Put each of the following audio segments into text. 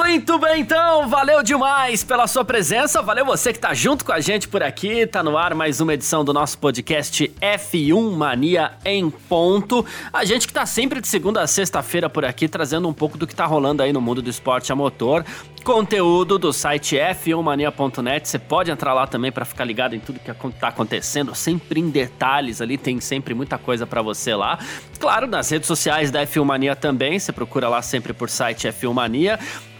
Muito bem, então, valeu demais pela sua presença, valeu você que tá junto com a gente por aqui, tá no ar mais uma edição do nosso podcast F1 Mania em ponto. A gente que tá sempre de segunda a sexta-feira por aqui, trazendo um pouco do que tá rolando aí no mundo do esporte a motor. Conteúdo do site f1mania.net, você pode entrar lá também para ficar ligado em tudo que tá acontecendo, sempre em detalhes ali, tem sempre muita coisa para você lá. Claro, nas redes sociais da F1 Mania também, você procura lá sempre por site F1 Mania.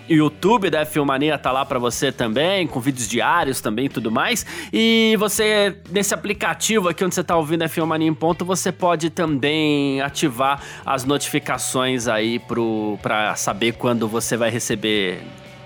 YouTube da Filmania tá lá para você também, com vídeos diários também e tudo mais. E você, nesse aplicativo aqui onde você tá ouvindo a Filmania em ponto, você pode também ativar as notificações aí pro, pra saber quando você vai receber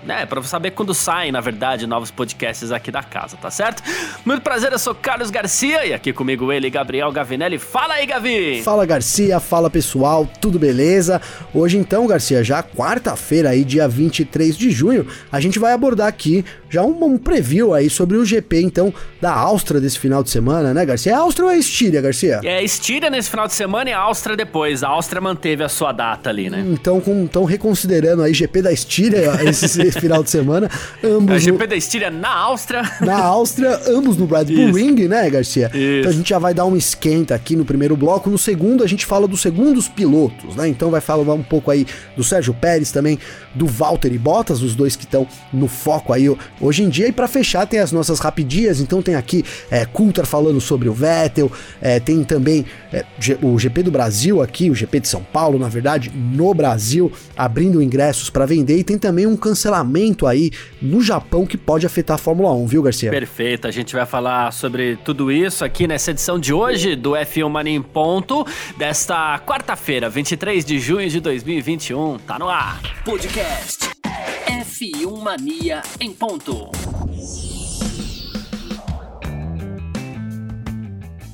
né, para saber quando saem, na verdade, novos podcasts aqui da casa, tá certo? Muito prazer, eu sou Carlos Garcia e aqui comigo ele, Gabriel Gavinelli. Fala aí, Gavi! Fala, Garcia, fala pessoal, tudo beleza? Hoje então, Garcia, já quarta-feira aí, dia 23 de junho, a gente vai abordar aqui já um, um, preview aí sobre o GP, então, da Áustria desse final de semana, né, Garcia? É Áustria ou é Estíria, Garcia? É Estíria nesse final de semana e Áustria depois. A Áustria manteve a sua data ali, né? Então, com, então reconsiderando aí GP da Estíria, esse final de semana. Ambos a GP no... da Estíria na Áustria. Na Áustria, ambos no Red Bull. Ring, né, Garcia? Isso. Então a gente já vai dar um esquenta aqui no primeiro bloco. No segundo, a gente fala dos segundos pilotos, né? Então vai falar um pouco aí do Sérgio Pérez também, do Valtteri Bottas, os dois que estão no foco aí hoje em dia. E para fechar, tem as nossas rapidinhas. Então tem aqui é, Coulter falando sobre o Vettel, é, tem também é, o GP do Brasil aqui, o GP de São Paulo, na verdade, no Brasil, abrindo ingressos para vender. E tem também um cancelamento aí no Japão que pode afetar a Fórmula 1, viu, Garcia? Perfeito, a gente vai falar sobre tudo isso aqui nessa edição de hoje do F1 Mania em Ponto, desta quarta-feira, 23 de junho de 2021. Tá no ar. Podcast F1 Mania em Ponto. と。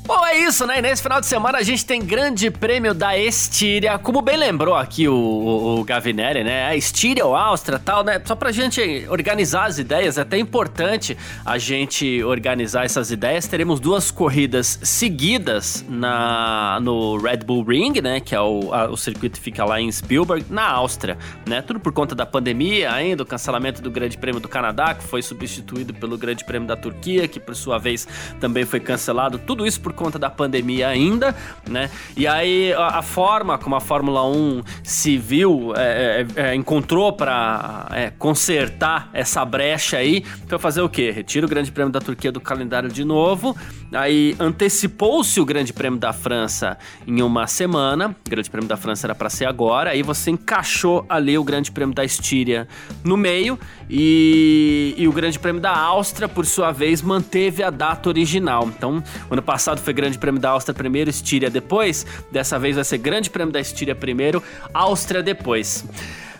Bom, é isso, né? E nesse final de semana a gente tem grande prêmio da Estíria, como bem lembrou aqui o, o, o Gavinelli, né? A Estíria ou Áustria tal, né? Só pra gente organizar as ideias, é até importante a gente organizar essas ideias. Teremos duas corridas seguidas na, no Red Bull Ring, né? Que é o, a, o circuito que fica lá em Spielberg, na Áustria, né? Tudo por conta da pandemia ainda, o cancelamento do Grande Prêmio do Canadá, que foi substituído pelo Grande Prêmio da Turquia, que por sua vez também foi cancelado. Tudo isso por conta da pandemia ainda, né? E aí a, a forma como a Fórmula 1 se viu, é, é, encontrou para é, consertar essa brecha aí, foi fazer o quê? Retira o Grande Prêmio da Turquia do calendário de novo, aí antecipou-se o Grande Prêmio da França em uma semana, o Grande Prêmio da França era para ser agora, aí você encaixou ali o Grande Prêmio da Estíria no meio e, e o Grande Prêmio da Áustria, por sua vez, manteve a data original. Então, ano passado foi Grande Prêmio da Áustria primeiro, Estíria depois. Dessa vez vai ser Grande Prêmio da Estíria primeiro, Áustria depois.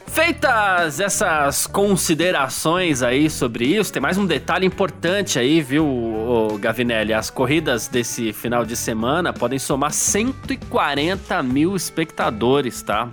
Feitas essas considerações aí sobre isso, tem mais um detalhe importante aí, viu, Gavinelli? As corridas desse final de semana podem somar 140 mil espectadores, tá?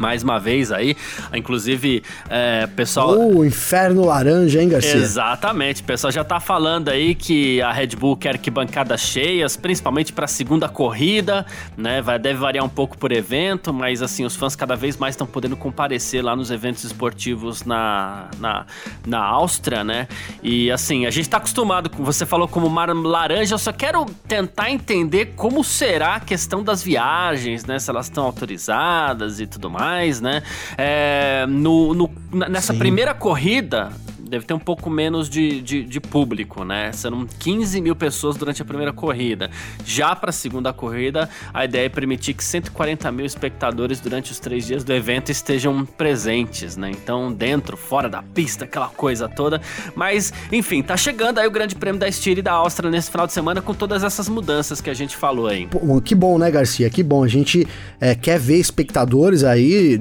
Mais uma vez aí. Inclusive, é, pessoal. O inferno laranja, hein, Garcia? Exatamente. O pessoal já tá falando aí que a Red Bull quer que bancadas cheias, principalmente para a segunda corrida, né? Vai, deve variar um pouco por evento, mas assim, os fãs cada vez mais estão podendo comparecer lá nos eventos esportivos na, na, na Áustria, né? E assim, a gente tá acostumado com. Você falou como mar laranja, eu só quero tentar entender como será a questão das viagens, né? Se elas estão autorizadas e tudo mais mais, né? É, no, no, nessa Sim. primeira corrida, deve ter um pouco menos de, de, de público, né? Serão 15 mil pessoas durante a primeira corrida. Já para a segunda corrida, a ideia é permitir que 140 mil espectadores durante os três dias do evento estejam presentes, né? Então, dentro, fora da pista, aquela coisa toda. Mas, enfim, tá chegando aí o Grande Prêmio da Estíria e da Áustria nesse final de semana com todas essas mudanças que a gente falou aí. Pô, que bom, né, Garcia? Que bom. A gente é, quer ver espectadores aí,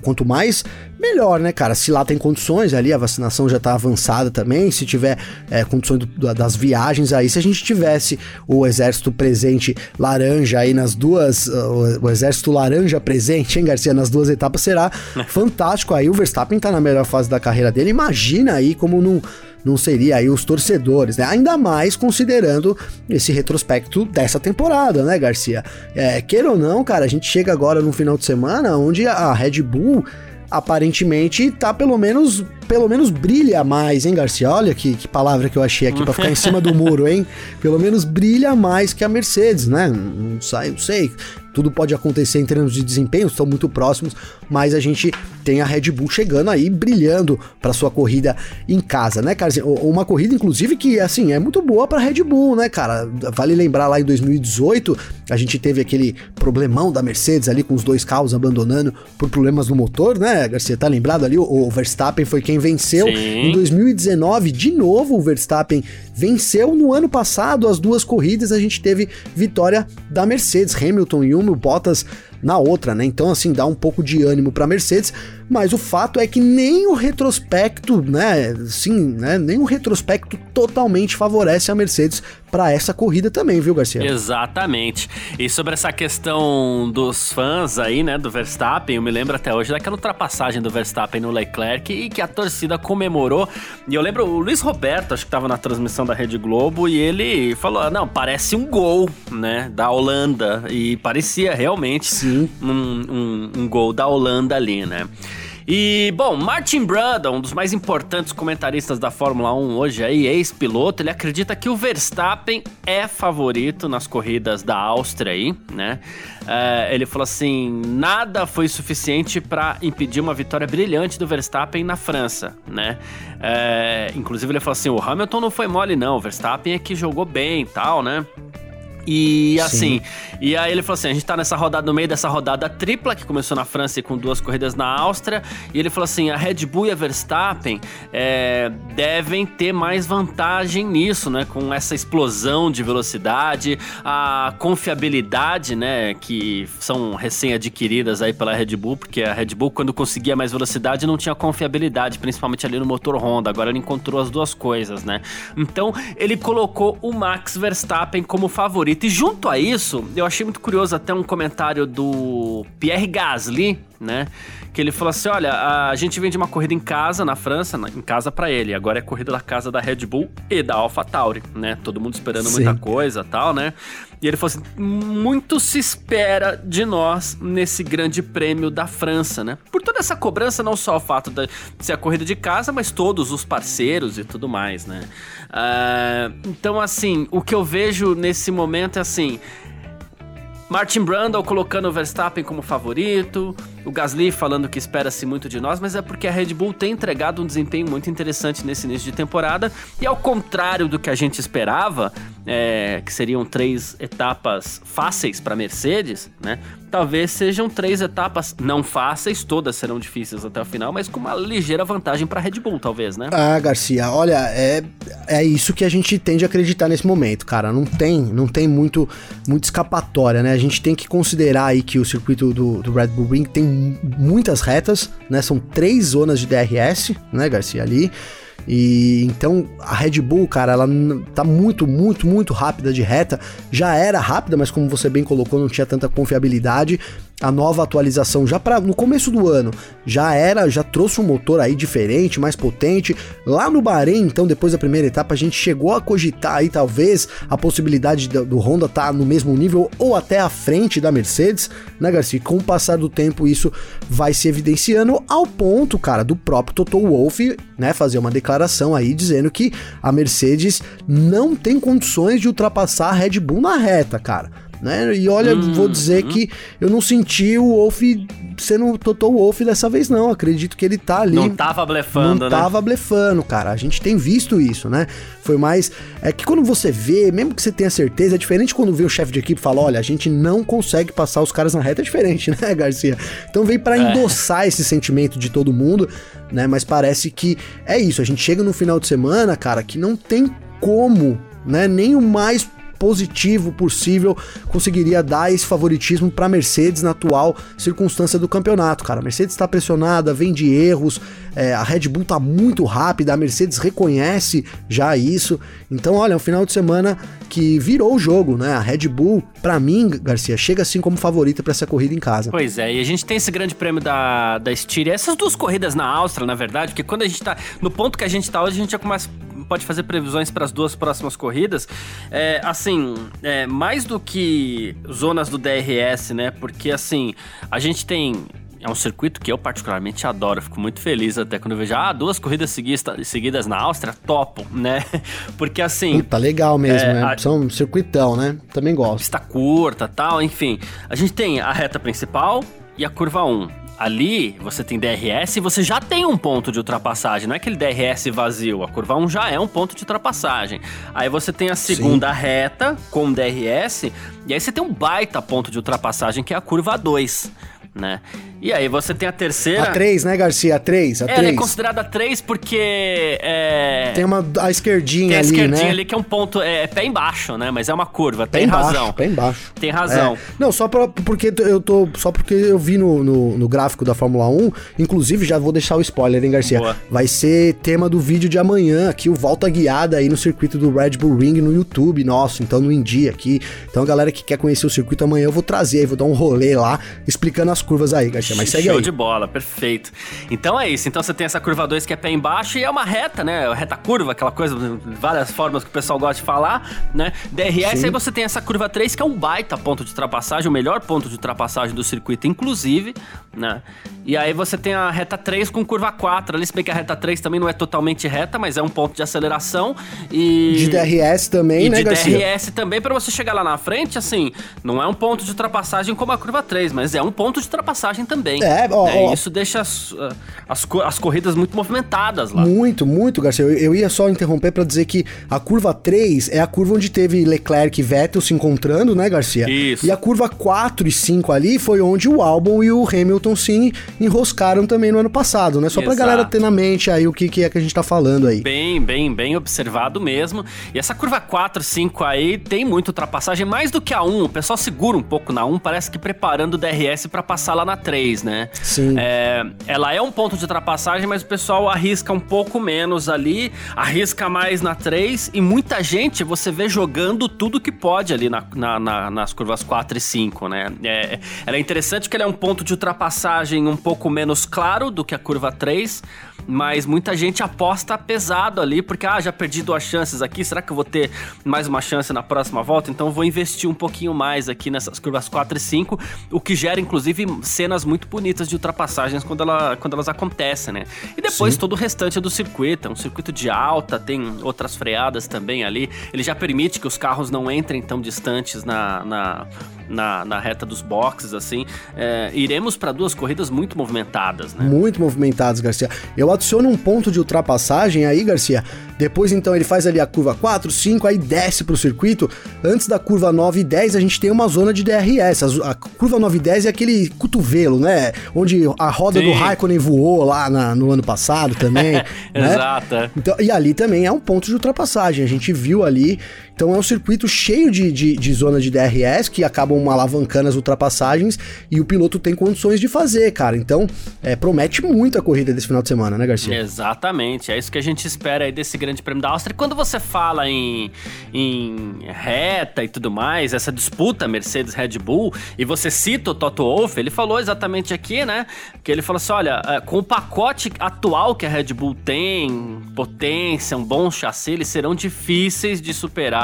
quanto mais melhor, né, cara? Se lá tem condições ali, a vacinação já tá avançada também, se tiver é, condições do, das viagens aí, se a gente tivesse o exército presente laranja aí nas duas, uh, o, exército laranja presente, hein, Garcia, nas duas etapas, será fantástico aí, o Verstappen tá na melhor fase da carreira dele, imagina aí como não não seria aí os torcedores, né? Ainda mais considerando esse retrospecto dessa temporada, né, Garcia? É, queira ou não, cara, a gente chega agora no final de semana onde a Red Bull aparentemente tá pelo menos pelo menos brilha mais, hein, Garcia? Olha que, que palavra que eu achei aqui para ficar em cima do muro, hein? Pelo menos brilha mais que a Mercedes, né? Não, sei, não sei tudo pode acontecer em termos de desempenho, estão muito próximos, mas a gente tem a Red Bull chegando aí, brilhando para sua corrida em casa, né, cara? Uma corrida, inclusive, que, assim, é muito boa para Red Bull, né, cara? Vale lembrar lá em 2018, a gente teve aquele problemão da Mercedes ali com os dois carros abandonando por problemas no motor, né, Garcia? Tá lembrado ali? O Verstappen foi quem venceu. Sim. Em 2019, de novo, o Verstappen venceu. No ano passado, as duas corridas, a gente teve vitória da Mercedes, Hamilton em uma, Bottas na outra, né? Então, assim, dá um pouco de ânimo para Mercedes, mas o fato é que nem o retrospecto, né? Sim, né? Nem o retrospecto totalmente favorece a Mercedes para essa corrida também, viu, Garcia? Exatamente. E sobre essa questão dos fãs aí, né, do Verstappen, eu me lembro até hoje daquela ultrapassagem do Verstappen no Leclerc e que a torcida comemorou. E eu lembro o Luiz Roberto, acho que estava na transmissão da Rede Globo, e ele falou: "Não, parece um gol, né, da Holanda". E parecia realmente Sim. Um, um, um gol da Holanda ali, né? E, bom, Martin Brundle, um dos mais importantes comentaristas da Fórmula 1 hoje aí, ex-piloto, ele acredita que o Verstappen é favorito nas corridas da Áustria aí, né? É, ele falou assim, nada foi suficiente para impedir uma vitória brilhante do Verstappen na França, né? É, inclusive ele falou assim, o Hamilton não foi mole não, o Verstappen é que jogou bem e tal, né? E assim, Sim. e aí ele falou assim: a gente tá nessa rodada, no meio dessa rodada tripla, que começou na França e com duas corridas na Áustria. E ele falou assim: a Red Bull e a Verstappen é, devem ter mais vantagem nisso, né? Com essa explosão de velocidade, a confiabilidade, né? Que são recém-adquiridas aí pela Red Bull, porque a Red Bull, quando conseguia mais velocidade, não tinha confiabilidade, principalmente ali no motor Honda. Agora ele encontrou as duas coisas, né? Então ele colocou o Max Verstappen como favorito E junto a isso, eu achei muito curioso até um comentário do Pierre Gasly, né? Que ele falou assim: olha, a gente vem de uma corrida em casa na França, em casa para ele. Agora é corrida da casa da Red Bull e da AlphaTauri, né? Todo mundo esperando Sim. muita coisa tal, né? E ele falou assim: muito se espera de nós nesse grande prêmio da França, né? Por toda essa cobrança, não só o fato de ser a corrida de casa, mas todos os parceiros e tudo mais, né? Uh, então, assim, o que eu vejo nesse momento é assim. Martin Brundle colocando o Verstappen como favorito, o Gasly falando que espera-se muito de nós, mas é porque a Red Bull tem entregado um desempenho muito interessante nesse início de temporada e ao contrário do que a gente esperava, é, que seriam três etapas fáceis para Mercedes, né? Talvez sejam três etapas não fáceis, todas serão difíceis até o final, mas com uma ligeira vantagem para Red Bull, talvez, né? Ah, Garcia, olha, é, é isso que a gente tende a acreditar nesse momento, cara. Não tem, não tem muito, muito escapatória, né? A gente tem que considerar aí que o circuito do, do Red Bull Ring tem muitas retas, né? São três zonas de DRS, né, Garcia, ali. E então a Red Bull, cara, ela tá muito, muito, muito rápida de reta. Já era rápida, mas como você bem colocou, não tinha tanta confiabilidade a nova atualização já para no começo do ano já era, já trouxe um motor aí diferente, mais potente. Lá no Bahrein, então, depois da primeira etapa, a gente chegou a cogitar aí talvez a possibilidade do, do Honda estar tá no mesmo nível ou até à frente da Mercedes, né, Garcia? Com o passar do tempo, isso vai se evidenciando ao ponto, cara, do próprio Toto Wolff, né, fazer uma declaração aí dizendo que a Mercedes não tem condições de ultrapassar a Red Bull na reta, cara né? E olha, uhum. vou dizer que eu não senti o Wolf sendo Toto Wolf dessa vez, não. Acredito que ele tá ali. Não tava blefando, não né? tava blefando, cara. A gente tem visto isso, né? Foi mais. É que quando você vê, mesmo que você tenha certeza, é diferente quando vê o chefe de equipe e fala: olha, a gente não consegue passar os caras na reta, é diferente, né, Garcia? Então veio para é. endossar esse sentimento de todo mundo, né? Mas parece que é isso. A gente chega no final de semana, cara, que não tem como, né? Nem o mais positivo possível conseguiria dar esse favoritismo para Mercedes na atual circunstância do campeonato, cara. A Mercedes está pressionada, vem de erros, é, a Red Bull tá muito rápida, a Mercedes reconhece já isso. Então, olha, é um final de semana que virou o jogo, né? A Red Bull, para mim, Garcia, chega assim como favorita para essa corrida em casa. Pois é, e a gente tem esse grande prêmio da, da Styria, essas duas corridas na Áustria, na verdade, porque quando a gente tá no ponto que a gente tá hoje, a gente já começa pode fazer previsões para as duas próximas corridas. É, assim, é, mais do que zonas do DRS, né? Porque assim, a gente tem é um circuito que eu particularmente adoro, fico muito feliz até quando eu vejo, ah, duas corridas seguidas na Áustria, topo, né? Porque assim. Tá legal mesmo, é, né? A... São um circuitão, né? Também gosto. Pista curta tal, enfim. A gente tem a reta principal e a curva 1 ali você tem DRS e você já tem um ponto de ultrapassagem. Não é aquele DRS vazio. A curva 1 já é um ponto de ultrapassagem. Aí você tem a segunda Sim. reta com DRS. E aí você tem um baita ponto de ultrapassagem que é a curva 2 né? E aí você tem a terceira. A 3, né, Garcia? A 3, a 3. Ela é considerada 3 porque. É... Tem uma a esquerdinha tem a ali. A esquerdinha né? ali que é um ponto. É, é, pé embaixo, né? Mas é uma curva. Pé tem embaixo, razão. Pé embaixo. Tem razão. É. Não, só pra, porque eu tô. Só porque eu vi no, no, no, gráfico da Fórmula 1. Inclusive, já vou deixar o spoiler, hein, Garcia? Boa. Vai ser tema do vídeo de amanhã aqui, o Volta Guiada aí no circuito do Red Bull Ring no YouTube nosso. Então, no Indy aqui. Então, a galera que quer conhecer o circuito amanhã, eu vou trazer aí, vou dar um rolê lá explicando as curvas aí, Garcia mas segue Show aí. de bola, perfeito. Então é isso. Então você tem essa curva 2 que é pé embaixo e é uma reta, né? Reta curva, aquela coisa, várias formas que o pessoal gosta de falar, né? DRS, Sim. aí você tem essa curva 3 que é um baita ponto de ultrapassagem, o melhor ponto de ultrapassagem do circuito, inclusive, né? E aí você tem a reta 3 com curva 4 ali, se bem que a reta 3 também não é totalmente reta, mas é um ponto de aceleração e... De DRS também, e né, de Garcia? DRS também, para você chegar lá na frente, assim, não é um ponto de ultrapassagem como a curva 3, mas é um ponto de ultrapassagem também. É, ó, né? ó, Isso deixa as, as, as, corridas muito movimentadas lá. Muito, muito, Garcia. Eu, eu ia só interromper para dizer que a curva 3 é a curva onde teve Leclerc e Vettel se encontrando, né, Garcia? Isso. E a curva 4 e 5 ali foi onde o Albon e o Hamilton se enroscaram também no ano passado, né? Só Exato. pra galera ter na mente aí o que, que é que a gente tá falando aí. Bem, bem, bem observado mesmo. E essa curva 4, 5 aí tem muita ultrapassagem, mais do que a 1. O pessoal segura um pouco na 1, parece que preparando o DRS para passar lá na 3, né? Sim. É, ela é um ponto de ultrapassagem, mas o pessoal arrisca um pouco menos ali, arrisca mais na 3 e muita gente você vê jogando tudo que pode ali na, na, na, nas curvas 4 e 5, né? É, ela é interessante que ela é um ponto de ultrapassagem um pouco menos claro do que a curva 3, mas muita gente aposta pesado ali, porque ah, já perdi duas chances aqui, será que eu vou ter mais uma chance na próxima volta? Então vou investir um pouquinho mais aqui nessas curvas 4 e 5, o que gera inclusive cenas muito bonitas de ultrapassagens quando, ela, quando elas acontecem, né? E depois Sim. todo o restante do circuito, é um circuito de alta, tem outras freadas também ali, ele já permite que os carros não entrem tão distantes na, na na, na reta dos boxes, assim. É, iremos para duas corridas muito movimentadas, né? Muito movimentadas, Garcia. Eu adiciono um ponto de ultrapassagem aí, Garcia. Depois, então, ele faz ali a curva 4, 5, aí desce pro circuito. Antes da curva 9 e 10, a gente tem uma zona de DRS. A, a curva 9 e 10 é aquele cotovelo, né? Onde a roda Sim. do Raikkonen voou lá na, no ano passado também. né? Exato. É. Então, e ali também é um ponto de ultrapassagem. A gente viu ali então é um circuito cheio de, de, de zona de DRS que acabam alavancando as ultrapassagens e o piloto tem condições de fazer, cara. Então é, promete muito a corrida desse final de semana, né, Garcia? Exatamente, é isso que a gente espera aí desse grande prêmio da Áustria. Quando você fala em, em reta e tudo mais, essa disputa Mercedes-Red Bull, e você cita o Toto Wolff, ele falou exatamente aqui, né, que ele falou assim, olha, é, com o pacote atual que a Red Bull tem, potência, um bom chassi, eles serão difíceis de superar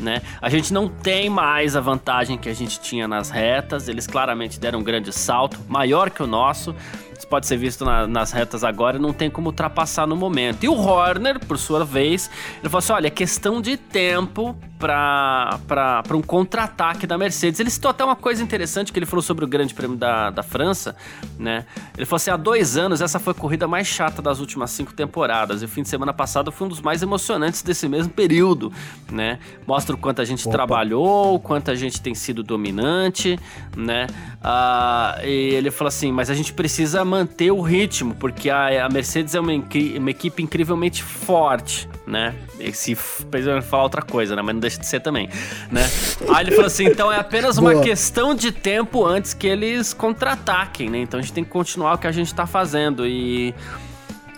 né? A gente não tem mais a vantagem que a gente tinha nas retas, eles claramente deram um grande salto, maior que o nosso. Isso pode ser visto na, nas retas agora, não tem como ultrapassar no momento. E o Horner, por sua vez, ele falou assim: olha, é questão de tempo para um contra-ataque da Mercedes. Ele citou até uma coisa interessante que ele falou sobre o Grande Prêmio da, da França, né? Ele falou assim: há dois anos essa foi a corrida mais chata das últimas cinco temporadas. E o fim de semana passado foi um dos mais emocionantes desse mesmo período, né? Mostra o quanto a gente Opa. trabalhou, o quanto a gente tem sido dominante, né? Ah, e ele falou assim: mas a gente precisa manter o ritmo, porque a, a Mercedes é uma, uma, equipe incrivelmente forte, né? E se falar outra coisa, né? Mas não deixa de ser também, né? Aí ele falou assim: então é apenas uma Boa. questão de tempo antes que eles contra-ataquem, né? Então a gente tem que continuar o que a gente tá fazendo e.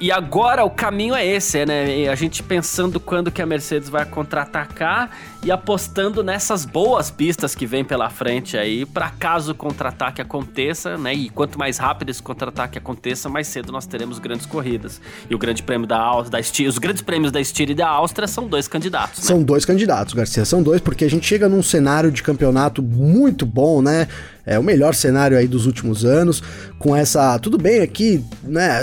E agora o caminho é esse, né? A gente pensando quando que a Mercedes vai contra-atacar e apostando nessas boas pistas que vem pela frente aí, para caso o contra-ataque aconteça, né? E quanto mais rápido esse contra-ataque aconteça, mais cedo nós teremos grandes corridas. E o Grande Prêmio da Áustria, os grandes prêmios da Estíria e da Áustria são dois candidatos. Né? São dois candidatos, Garcia, são dois, porque a gente chega num cenário de campeonato muito bom, né? É o melhor cenário aí dos últimos anos, com essa. Tudo bem aqui, né?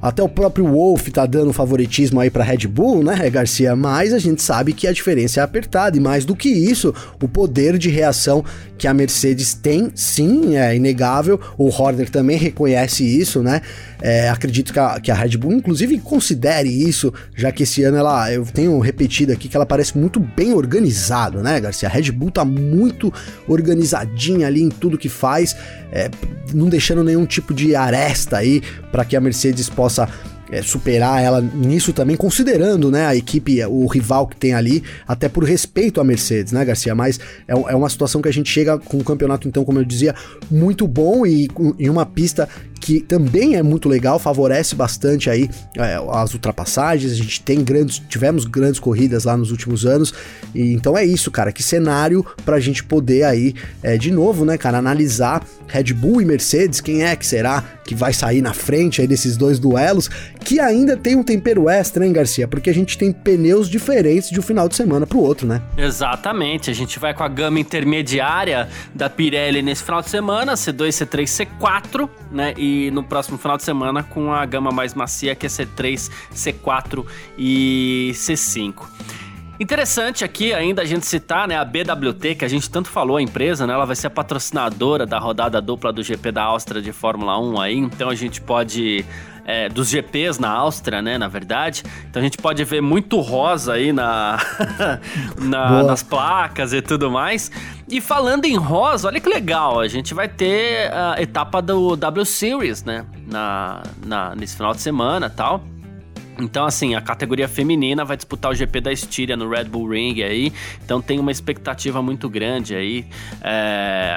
Até o próprio Wolf tá dando favoritismo aí pra Red Bull, né, Garcia? Mas a gente sabe que a diferença é apertada, e mais do que isso, o poder de reação que a Mercedes tem, sim, é inegável. O Horner também reconhece isso, né? É, acredito que a, que a Red Bull, inclusive, considere isso, já que esse ano ela, eu tenho repetido aqui que ela parece muito bem organizada, né, Garcia? A Red Bull tá muito organizadinha ali em tudo que faz, é, não deixando nenhum tipo de aresta aí para que a Mercedes possa é, superar ela nisso também, considerando né, a equipe, o rival que tem ali, até por respeito à Mercedes, né, Garcia? Mas é, é uma situação que a gente chega com um campeonato, então, como eu dizia, muito bom e em uma pista que também é muito legal, favorece bastante aí é, as ultrapassagens. A gente tem grandes, tivemos grandes corridas lá nos últimos anos. E então é isso, cara. Que cenário pra gente poder aí, é, de novo, né, cara, analisar Red Bull e Mercedes, quem é que será que vai sair na frente aí desses dois duelos, que ainda tem um tempero extra, hein, Garcia? Porque a gente tem pneus diferentes de um final de semana pro outro, né? Exatamente. A gente vai com a gama intermediária da Pirelli nesse final de semana, C2, C3, C4, né? E no próximo final de semana com a gama mais macia, que é C3, C4 e C5. Interessante aqui ainda a gente citar, né, a BWT, que a gente tanto falou, a empresa, né, ela vai ser a patrocinadora da rodada dupla do GP da Áustria de Fórmula 1 aí, então a gente pode é, dos GPs na Áustria, né, na verdade. Então a gente pode ver muito rosa aí na, na nas placas e tudo mais. E falando em rosa, olha que legal, a gente vai ter a etapa do W Series, né, na, na, nesse final de semana tal. Então, assim, a categoria feminina vai disputar o GP da Estíria no Red Bull Ring aí. Então tem uma expectativa muito grande aí é,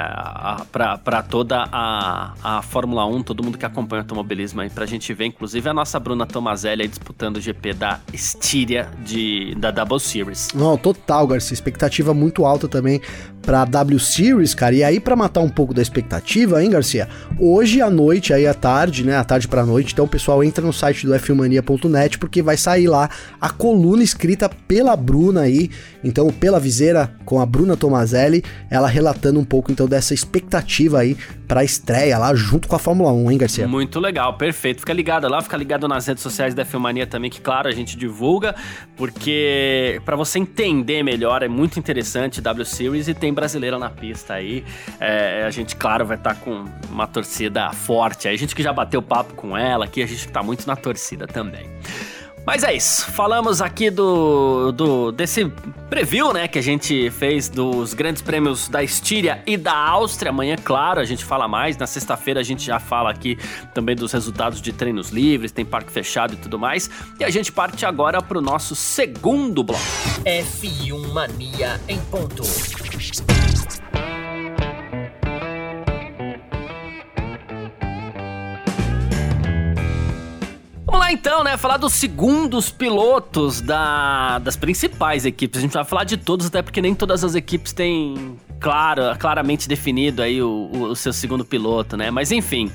para toda a, a Fórmula 1, todo mundo que acompanha o automobilismo aí, pra gente ver, inclusive, a nossa Bruna Tomazelli aí disputando o GP da Estíria de, da Double Series. Não, total, Garcia. Expectativa muito alta também pra W Series, cara. E aí, para matar um pouco da expectativa, hein, Garcia? Hoje à noite, aí à tarde, né? À tarde pra noite, então o pessoal entra no site do fmania.net porque vai sair lá a coluna escrita pela Bruna aí, então pela viseira com a Bruna Tomazelli, ela relatando um pouco então dessa expectativa aí para a estreia lá junto com a Fórmula 1, hein, Garcia? Muito legal, perfeito. Fica ligado lá, fica ligado nas redes sociais da Filmania também, que claro, a gente divulga, porque para você entender melhor é muito interessante W Series e tem brasileira na pista aí. É, a gente, claro, vai estar tá com uma torcida forte. A gente que já bateu papo com ela aqui, a gente que tá muito na torcida também. Mas é isso. Falamos aqui do, do desse preview, né, que a gente fez dos grandes prêmios da Estíria e da Áustria. Amanhã, claro, a gente fala mais. Na sexta-feira a gente já fala aqui também dos resultados de treinos livres, tem parque fechado e tudo mais. E a gente parte agora para o nosso segundo bloco. F1 Mania em ponto. Então, né? Falar dos segundos pilotos da, das principais equipes. A gente vai falar de todos, até porque nem todas as equipes têm claro, claramente definido aí o, o, o seu segundo piloto, né? Mas enfim.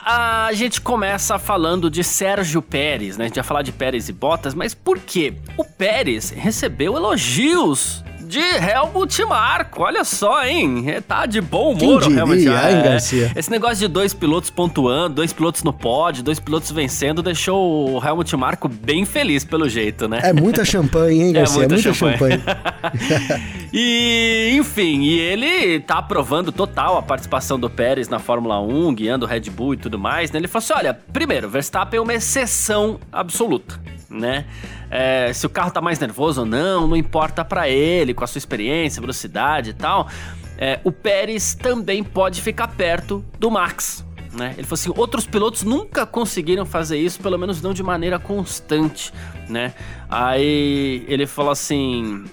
A gente começa falando de Sérgio Pérez, né? A gente vai falar de Pérez e Bottas, mas por quê? O Pérez recebeu elogios de Helmut Marko. Olha só, hein? Tá de bom humor Quem diria, o Helmut Marko. Hein, Garcia? Esse negócio de dois pilotos pontuando, dois pilotos no pódio, dois pilotos vencendo, deixou o Helmut Marko bem feliz pelo jeito, né? É muita champanhe, hein, é Garcia? É muita, é muita champanhe. champanhe. e, enfim, e ele tá aprovando total a participação do Pérez na Fórmula 1, guiando o Red Bull e tudo mais, né? Ele falou assim: olha, primeiro, Verstappen é uma exceção absoluta, né? é, se o carro tá mais nervoso ou não, não importa para ele, com a sua experiência, velocidade e tal. É, o Pérez também pode ficar perto do Max. né? Ele falou assim: outros pilotos nunca conseguiram fazer isso, pelo menos não de maneira constante, né? Aí ele falou assim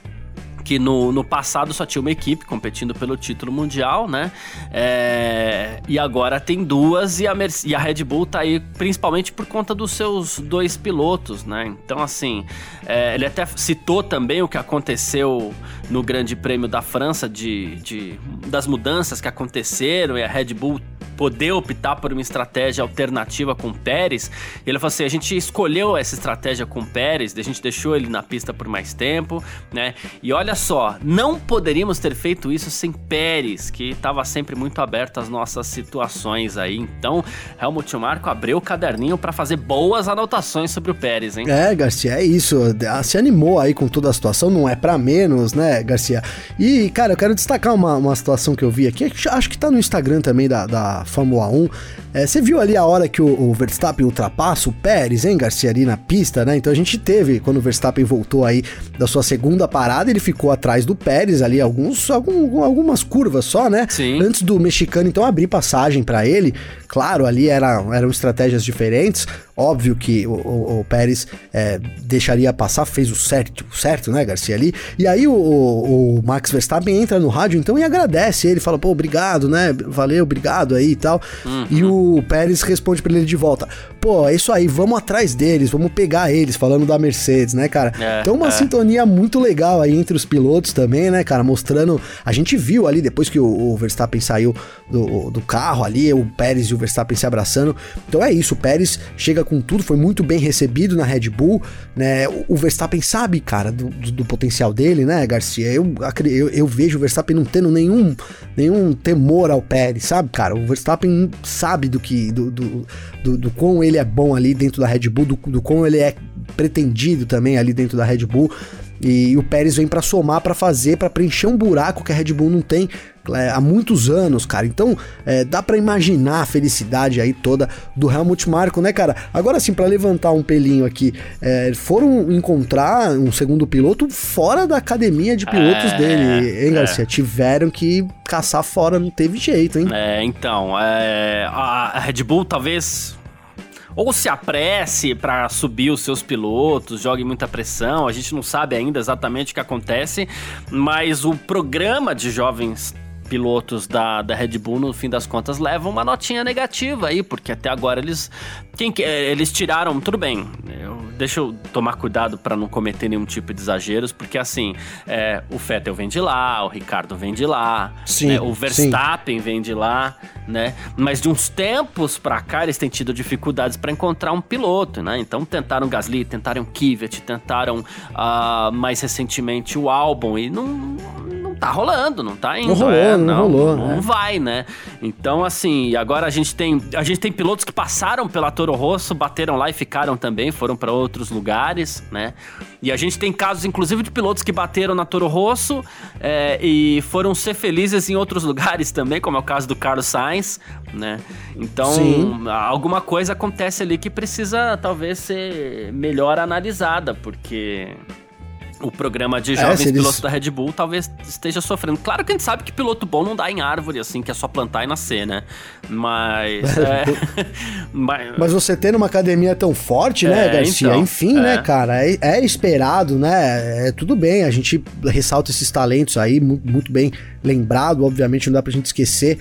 que no, no passado só tinha uma equipe competindo pelo título mundial, né? É, e agora tem duas e a, Mercedes, e a Red Bull tá aí principalmente por conta dos seus dois pilotos, né? Então, assim, é, ele até citou também o que aconteceu no Grande Prêmio da França, de, de das mudanças que aconteceram e a Red Bull poder optar por uma estratégia alternativa com o Pérez. Ele falou assim: a gente escolheu essa estratégia com o Pérez, a gente deixou ele na pista por mais tempo, né? E olha só, não poderíamos ter feito isso sem Pérez, que estava sempre muito aberto às nossas situações aí. Então, Helmut Marco abriu o caderninho para fazer boas anotações sobre o Pérez, hein? É, Garcia, é isso. Se animou aí com toda a situação, não é para menos, né, Garcia? E, cara, eu quero destacar uma, uma situação que eu vi aqui, acho que tá no Instagram também da, da Fórmula 1. É, você viu ali a hora que o, o, Verstappen ultrapassa o Pérez, hein, Garcia, ali na pista, né? Então a gente teve, quando o Verstappen voltou aí da sua segunda parada, ele ficou atrás do Pérez ali, alguns, algum, algumas curvas só, né? Sim. Antes do mexicano, então, abrir passagem para ele. Claro, ali era, eram estratégias diferentes. Óbvio que o, o, o Pérez é, deixaria passar, fez o certo, certo, né, Garcia ali. E aí o, o, Max Verstappen entra no rádio, então, e agradece ele, fala, pô, obrigado, né? Valeu, obrigado aí e tal. Uhum. E o Pérez responde para ele de volta: pô, é isso aí, vamos atrás deles, vamos pegar eles, falando da Mercedes, né, cara? É, então, uma é. sintonia muito legal aí entre os pilotos também, né, cara? Mostrando. A gente viu ali, depois que o, o Verstappen saiu do, do carro ali, o Pérez e o Verstappen se abraçando. Então é isso, o Pérez chega com tudo, foi muito bem recebido na Red Bull, né? O, Verstappen sabe, cara, do, do, do, potencial dele, né, Garcia? Eu, eu, eu vejo o Verstappen não tendo nenhum, nenhum temor ao Pérez, sabe, cara? O Verstappen sabe do que. do, do, do, do quão ele é bom ali dentro da Red Bull, do, do quão ele é pretendido também ali dentro da Red Bull. E o Pérez vem para somar, para fazer, para preencher um buraco que a Red Bull não tem é, há muitos anos, cara. Então, é, dá para imaginar a felicidade aí toda do Helmut Marko, né, cara? Agora sim, para levantar um pelinho aqui, é, foram encontrar um segundo piloto fora da academia de pilotos é, dele, hein, Garcia? É. Tiveram que caçar fora, não teve jeito, hein? É, então, é, a Red Bull talvez ou se apresse para subir os seus pilotos, jogue muita pressão, a gente não sabe ainda exatamente o que acontece, mas o programa de jovens pilotos da, da Red Bull, no fim das contas, levam uma notinha negativa aí, porque até agora eles. Quem, eles tiraram. Tudo bem, eu, deixa eu tomar cuidado para não cometer nenhum tipo de exageros, porque assim, é, o Vettel vem de lá, o Ricardo vem de lá, sim, né, o Verstappen sim. vem de lá, né? Mas de uns tempos para cá eles têm tido dificuldades para encontrar um piloto, né? Então tentaram Gasly, tentaram Kvyat, tentaram uh, mais recentemente o Albon e não tá rolando, não tá indo. Não rolou, é, não, não, rolou. Não, né? vai, né? Então, assim, agora a gente tem. A gente tem pilotos que passaram pela Toro Rosso, bateram lá e ficaram também, foram para outros lugares, né? E a gente tem casos, inclusive, de pilotos que bateram na Toro Rosso é, e foram ser felizes em outros lugares também, como é o caso do Carlos Sainz, né? Então, Sim. alguma coisa acontece ali que precisa talvez ser melhor analisada, porque o programa de é, jovens é, pilotos da Red Bull talvez esteja sofrendo. Claro que a gente sabe que piloto bom não dá em árvore, assim, que é só plantar e nascer, né? Mas. é... Mas você tendo uma academia tão forte, né, é, Garcia? Então, Enfim, né, é. cara? É, é, esperado, né? É tudo bem, a gente ressalta esses talentos aí, muito bem lembrado, obviamente, não dá pra gente esquecer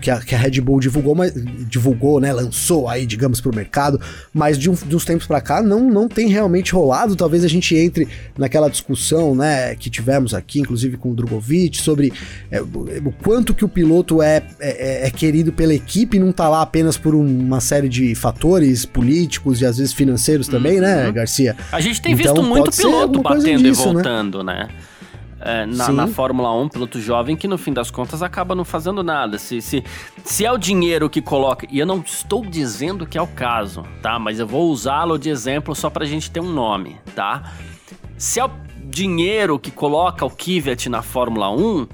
que, a, que, a, Red Bull divulgou, mas, divulgou, né? Lançou aí, digamos, pro mercado, mas de, um, de uns tempos pra cá não, não tem realmente rolado. Talvez a gente entre naquela discussão, né, que tivemos aqui, inclusive com o Drogovic, sobre é, o quanto que o piloto é, é, é, querido pela equipe, não tá lá apenas por uma série de fatores políticos e às vezes financeiros também, né, uhum. né, Garcia? A gente tem então, visto muito piloto batendo disso, e né? voltando, né? né? É, na, na, Fórmula 1, piloto jovem que no fim das contas acaba não fazendo nada. Se, se, se é o dinheiro que coloca, e eu não estou dizendo que é o caso, tá? Mas eu vou usá-lo de exemplo só pra gente ter um nome, tá? Se é o dinheiro que coloca o Kvyat na Fórmula 1,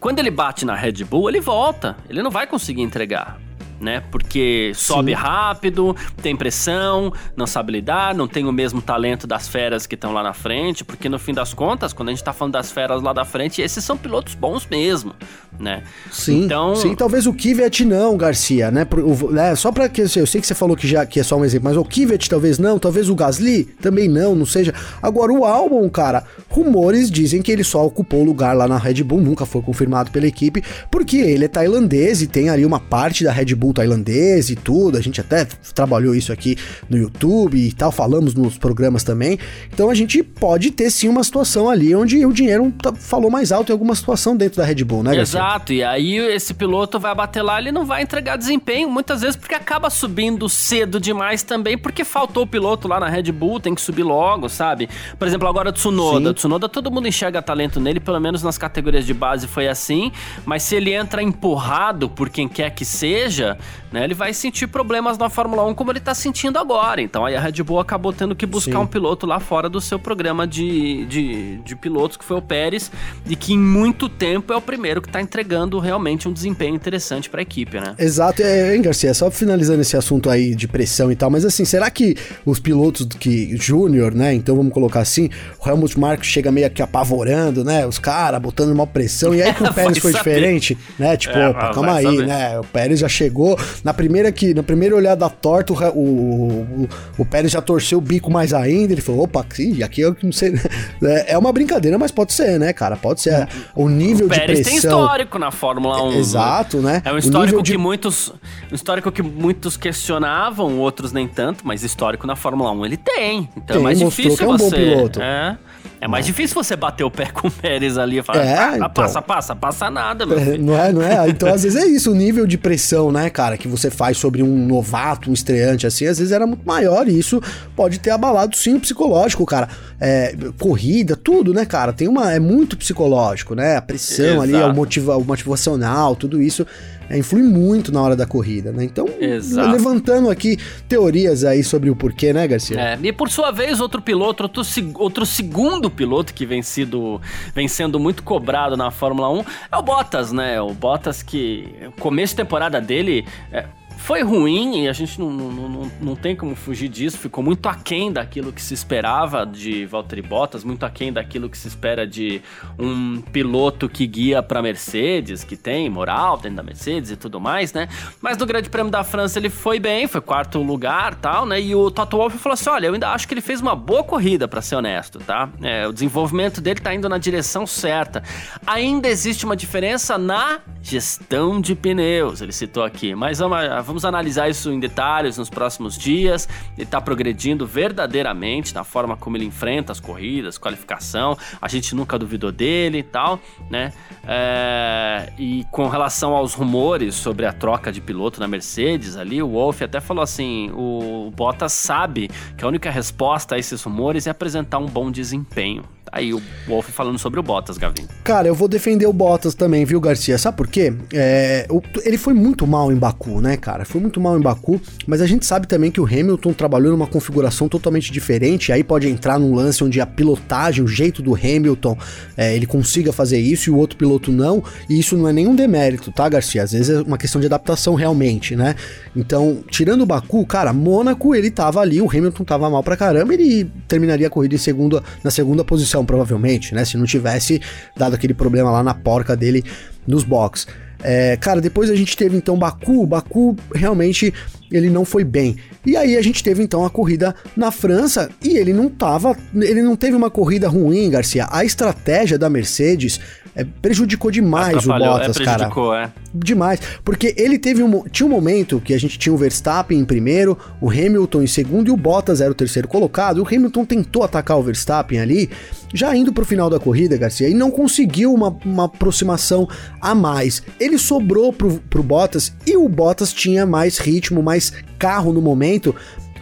quando ele bate na Red Bull, ele volta. Ele não vai conseguir entregar. Né? Porque sobe Sim. rápido, tem pressão, não sabe lidar, não tem o mesmo talento das feras que estão lá na frente, porque no fim das contas, quando a gente tá falando das feras lá da frente, esses são pilotos bons mesmo, né? Sim, então... sim, talvez o Kvyat não, Garcia, né? O, né? Só para que eu sei que você falou que já que é só um exemplo, mas o Kvyat talvez não, talvez o Gasly também não, não seja. Agora o Albon, cara, rumores dizem que ele só ocupou o lugar lá na Red Bull, nunca foi confirmado pela equipe, porque ele é tailandês e tem ali uma parte da Red Bull tailandês e tudo. A gente até trabalhou isso aqui no YouTube e tal, falamos nos programas também. Então a gente pode ter sim uma situação ali onde o dinheiro tá, falou mais alto em alguma situação dentro da Red Bull, né, Garcia? Exato, e aí esse piloto vai bater lá, ele não vai entregar desempenho, muitas vezes porque acaba subindo cedo demais também, porque faltou o piloto lá na Red Bull, tem que subir logo, sabe? Por exemplo, agora o Tsunoda. Sim. Tsunoda, todo mundo enxerga talento nele, pelo menos nas categorias de base foi assim, mas se ele entra empurrado por quem quer que seja, né, ele vai sentir problemas na Fórmula 1 como ele tá sentindo agora. Então aí a Red Bull acabou tendo que buscar Sim. um piloto lá fora do seu programa de, de, de pilotos, que foi o Pérez, e que em muito tempo é o primeiro que tá entregando realmente um desempenho interessante para a equipe, né? Exato, é, hein, Garcia, só finalizando esse assunto aí de pressão e tal, mas assim, será que os pilotos que Júnior, né, então vamos colocar assim, o Helmut Marko chega meio que apavorando, né, os caras botando uma pressão, e aí com o Pérez foi saber. diferente, né, tipo, é, opa, calma aí, saber. né, o Pérez já chegou, na primeira que, na primeira olhada torta, o, o, o, Pérez já torceu o bico mais ainda, ele falou, opa, aqui, aqui eu não sei, é, é uma brincadeira, mas pode ser, né, cara, pode ser o nível o de pressão. tem histórico na Fórmula 1. Exato, né? É um histórico que de... muitos, um histórico que muitos questionavam, outros nem tanto, mas histórico na Fórmula 1 ele tem. Então tem, é mais difícil que é um você, bom piloto. É, é mais é. difícil você bater o pé com o Pérez ali e falar, é, ah, então, passa, passa, passa nada, meu filho. Não é, não é? Então, às vezes é isso, o nível de pressão, né, cara, que você faz sobre um novato, um estreante, assim, às vezes era muito maior e isso pode ter abalado sim o psicológico, cara. É, corrida, tudo, né, cara? Tem uma. É muito psicológico, né? A pressão Exato. ali, o, motiva, o motivacional, tudo isso é, influi muito na hora da corrida, né? Então, Exato. levantando aqui teorias aí sobre o porquê, né, Garcia? É, e por sua vez, outro piloto, outro, outro segundo piloto que vem, sido, vem sendo muito cobrado na Fórmula 1 é o Bottas, né? O Bottas que, começo de temporada dele, é, foi ruim e a gente não, não, não, não tem como fugir disso. Ficou muito aquém daquilo que se esperava de Valtteri Bottas, muito aquém daquilo que se espera de um piloto que guia para Mercedes, que tem moral dentro da Mercedes e tudo mais, né? Mas no Grande Prêmio da França ele foi bem, foi quarto lugar tal, né? E o Toto Wolff falou assim: olha, eu ainda acho que ele fez uma boa corrida, para ser honesto, tá? É, o desenvolvimento dele tá indo na direção certa. Ainda existe uma diferença na gestão de pneus, ele citou aqui, mas vamos Vamos analisar isso em detalhes nos próximos dias. Ele está progredindo verdadeiramente na forma como ele enfrenta as corridas, qualificação. A gente nunca duvidou dele e tal, né? É... E com relação aos rumores sobre a troca de piloto na Mercedes ali, o Wolff até falou assim: o Bottas sabe que a única resposta a esses rumores é apresentar um bom desempenho. Aí o Wolf falando sobre o Bottas, Gavin. Cara, eu vou defender o Bottas também, viu, Garcia? Sabe por quê? É, o, ele foi muito mal em Baku, né, cara? Foi muito mal em Baku, mas a gente sabe também que o Hamilton trabalhou numa configuração totalmente diferente. Aí pode entrar num lance onde a pilotagem, o jeito do Hamilton, é, ele consiga fazer isso e o outro piloto não. E isso não é nenhum demérito, tá, Garcia? Às vezes é uma questão de adaptação realmente, né? Então, tirando o Baku, cara, Mônaco, ele tava ali, o Hamilton tava mal pra caramba, ele terminaria a corrida em segunda, na segunda posição provavelmente, né? Se não tivesse dado aquele problema lá na porca dele nos box. É, cara, depois a gente teve então Baku, Baku realmente ele não foi bem. E aí a gente teve então a corrida na França e ele não tava, ele não teve uma corrida ruim, Garcia. A estratégia da Mercedes é, prejudicou demais o Bottas, é, cara. É. Demais. Porque ele teve um. Tinha um momento que a gente tinha o Verstappen em primeiro, o Hamilton em segundo e o Bottas era o terceiro colocado. E o Hamilton tentou atacar o Verstappen ali, já indo pro final da corrida, Garcia, e não conseguiu uma, uma aproximação a mais. Ele sobrou pro, pro Bottas e o Bottas tinha mais ritmo, mais carro no momento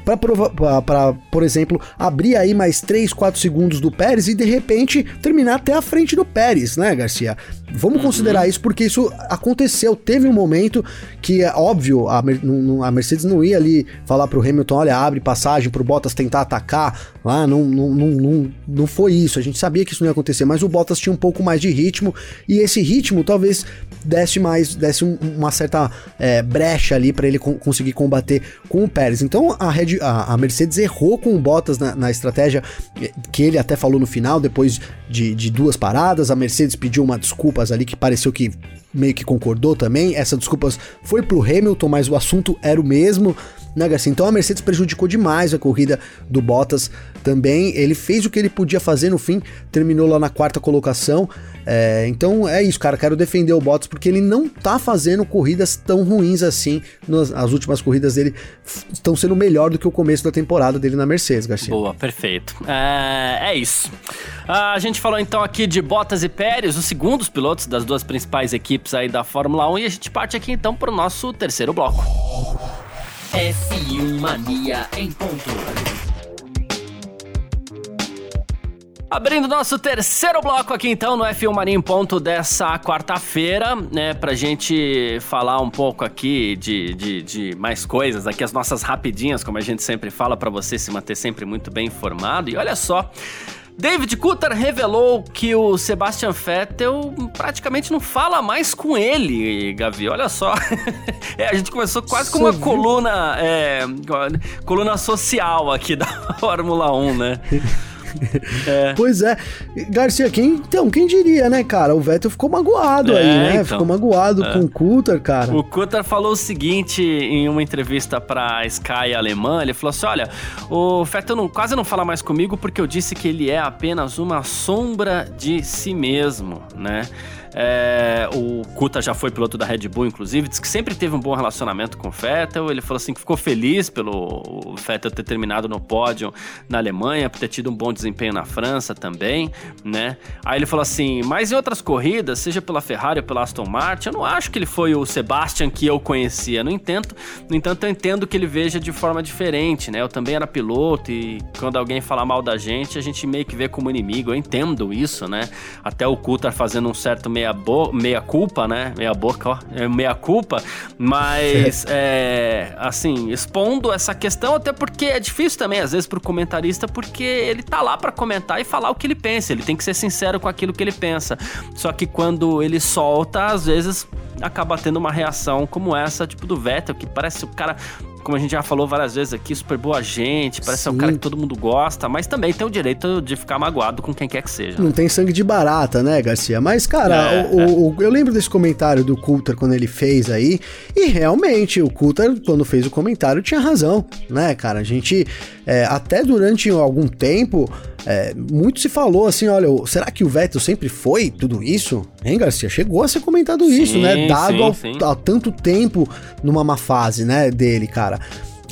para, por exemplo, abrir aí mais 3, 4 segundos do Pérez e de repente terminar até a frente do Pérez, né, Garcia? Vamos uhum. considerar isso porque isso aconteceu. Teve um momento que, é óbvio, a, a Mercedes não ia ali falar pro Hamilton: olha, abre passagem pro Bottas tentar atacar. Lá, não, não, não, não, não foi isso. A gente sabia que isso não ia acontecer, mas o Bottas tinha um pouco mais de ritmo e esse ritmo talvez desse mais, desse um, uma certa é, brecha ali para ele conseguir combater com o Pérez. Então a, Red, a, a Mercedes errou com o Bottas na, na, estratégia que ele até falou no final, depois de, de duas paradas. A Mercedes pediu uma ali que pareceu que meio que concordou também. Essa desculpas foi pro Hamilton, mas o assunto era o mesmo né, Garcia? Então a Mercedes prejudicou demais a corrida do Bottas também. Ele fez o que ele podia fazer no fim, terminou lá na quarta colocação. É, então é isso, cara. Quero defender o Bottas porque ele não tá fazendo corridas tão ruins assim. Nas, as últimas corridas dele estão sendo melhor do que o começo da temporada dele na Mercedes, Garcia. Boa, perfeito. É, é isso. A gente falou então aqui de Bottas e Pérez, os segundos pilotos das duas principais equipes aí da Fórmula 1, e a gente parte aqui então para o nosso terceiro bloco. F1 Mania em ponto. Abrindo nosso terceiro bloco aqui então no F1 Mania em ponto dessa quarta-feira, né, pra gente falar um pouco aqui de, de, de, mais coisas, aqui as nossas rapidinhas, como a gente sempre fala, para você se manter sempre muito bem informado. E olha só, David Coulter revelou que o Sebastian Vettel praticamente não fala mais com ele, Gavi. Olha só. é, a gente começou quase com uma coluna, é, coluna social aqui da Fórmula 1, né? É. Pois é. Garcia, quem, então, quem diria, né, cara? O Vettel ficou magoado é, aí, né? Então, ficou magoado é. com o Coulter, cara. O Coulter falou o seguinte em uma entrevista pra Sky alemã, ele falou assim, olha, o Vettel não, quase não fala mais comigo porque eu disse que ele é apenas uma sombra de si mesmo, né? É, o Kuta já foi piloto da Red Bull, inclusive, disse que sempre teve um bom relacionamento com o Vettel. Ele falou assim que ficou feliz pelo Vettel ter terminado no pódio na Alemanha, por ter tido um bom desempenho na França também, né? Aí ele falou assim: mas em outras corridas, seja pela Ferrari ou pela Aston Martin, eu não acho que ele foi o Sebastian que eu conhecia. No entanto, no entanto, eu entendo que ele veja de forma diferente, né? Eu também era piloto e quando alguém fala mal da gente, a gente meio que vê como inimigo. Eu entendo isso, né? Até o Coulter fazendo um certo meio meia, bo meia culpa, né? Meia boca, ó. É meia culpa. Mas, é, assim, expondo essa questão, até porque é difícil também, às vezes, pro comentarista, porque ele tá lá para comentar e falar o que ele pensa. Ele tem que ser sincero com aquilo que ele pensa. Só que quando ele solta, às vezes acaba tendo uma reação como essa, tipo do Vettel, que parece o cara como a gente já falou várias vezes aqui, super boa gente, parece ser um cara que todo mundo gosta, mas também tem o direito de ficar magoado com quem quer que seja. Não tem sangue de barata, né, Garcia? Mas, cara, é, o, é. O, eu lembro desse comentário do Coulter quando ele fez aí, e realmente o Coulter, quando fez o comentário, tinha razão, né, cara? A gente, é, até durante algum tempo, é, muito se falou assim, olha, será que o Vettel sempre foi tudo isso? Hein, Garcia? Chegou a ser comentado sim, isso, né? Dado sim, ao, sim. ao tanto tempo numa má fase, né, dele, cara.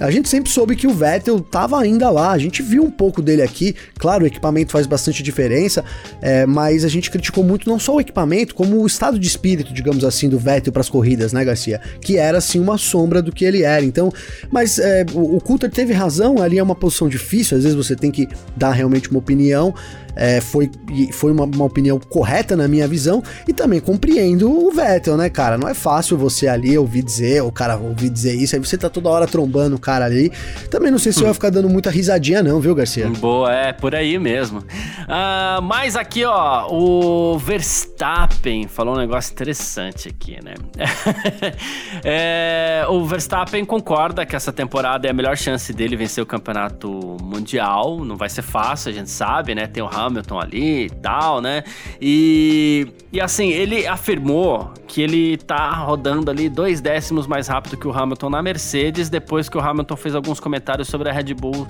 A gente sempre soube que o Vettel estava ainda lá, a gente viu um pouco dele aqui. Claro, o equipamento faz bastante diferença, é, mas a gente criticou muito não só o equipamento, como o estado de espírito, digamos assim, do Vettel para as corridas, né, Garcia? Que era assim uma sombra do que ele era. Então, mas é, o, o Coulter teve razão, ali é uma posição difícil, às vezes você tem que dar realmente uma opinião é, foi, foi uma, uma, opinião correta na minha visão e também compreendo o Vettel, né, cara? Não é fácil você ali ouvir dizer, o cara ouvir dizer isso, aí você tá toda hora trombando o cara ali. Também não sei se hum. vai ficar dando muita risadinha, não, viu, Garcia? Boa, é, por aí mesmo. Uh, mas aqui, ó, o Verstappen falou um negócio interessante aqui, né? é, o Verstappen concorda que essa temporada é a melhor chance dele vencer o campeonato mundial. Não vai ser fácil, a gente sabe, né? Tem o Hamilton ali e tal, né? E, e assim, ele afirmou que ele tá rodando ali dois décimos mais rápido que o Hamilton na Mercedes, depois que o Hamilton fez alguns comentários sobre a Red Bull